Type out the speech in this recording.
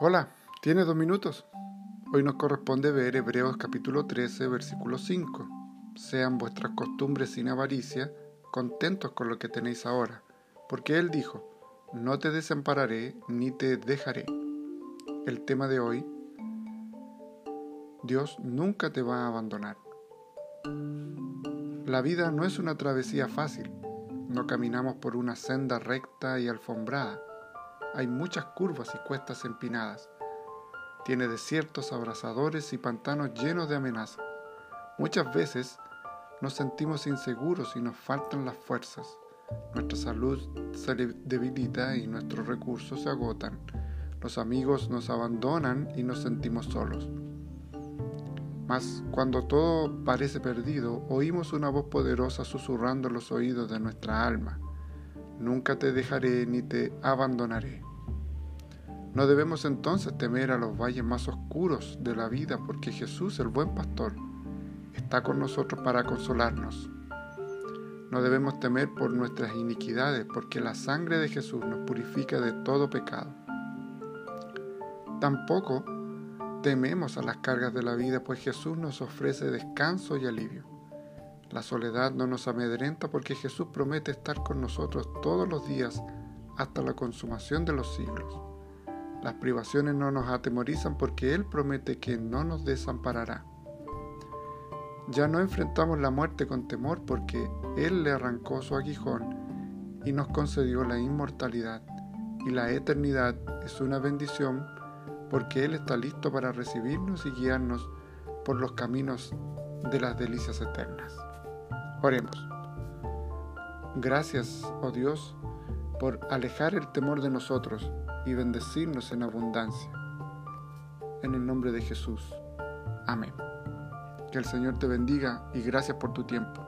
Hola, ¿tienes dos minutos? Hoy nos corresponde ver Hebreos capítulo 13, versículo 5. Sean vuestras costumbres sin avaricia, contentos con lo que tenéis ahora, porque Él dijo, no te desampararé ni te dejaré. El tema de hoy, Dios nunca te va a abandonar. La vida no es una travesía fácil, no caminamos por una senda recta y alfombrada hay muchas curvas y cuestas empinadas. Tiene desiertos abrasadores y pantanos llenos de amenazas. Muchas veces nos sentimos inseguros y nos faltan las fuerzas. Nuestra salud se debilita y nuestros recursos se agotan. Los amigos nos abandonan y nos sentimos solos. Mas cuando todo parece perdido, oímos una voz poderosa susurrando los oídos de nuestra alma. Nunca te dejaré ni te abandonaré. No debemos entonces temer a los valles más oscuros de la vida porque Jesús, el buen pastor, está con nosotros para consolarnos. No debemos temer por nuestras iniquidades porque la sangre de Jesús nos purifica de todo pecado. Tampoco tememos a las cargas de la vida pues Jesús nos ofrece descanso y alivio. La soledad no nos amedrenta porque Jesús promete estar con nosotros todos los días hasta la consumación de los siglos. Las privaciones no nos atemorizan porque Él promete que no nos desamparará. Ya no enfrentamos la muerte con temor porque Él le arrancó su aguijón y nos concedió la inmortalidad. Y la eternidad es una bendición porque Él está listo para recibirnos y guiarnos por los caminos de las delicias eternas. Oremos. Gracias, oh Dios, por alejar el temor de nosotros y bendecirnos en abundancia. En el nombre de Jesús. Amén. Que el Señor te bendiga y gracias por tu tiempo.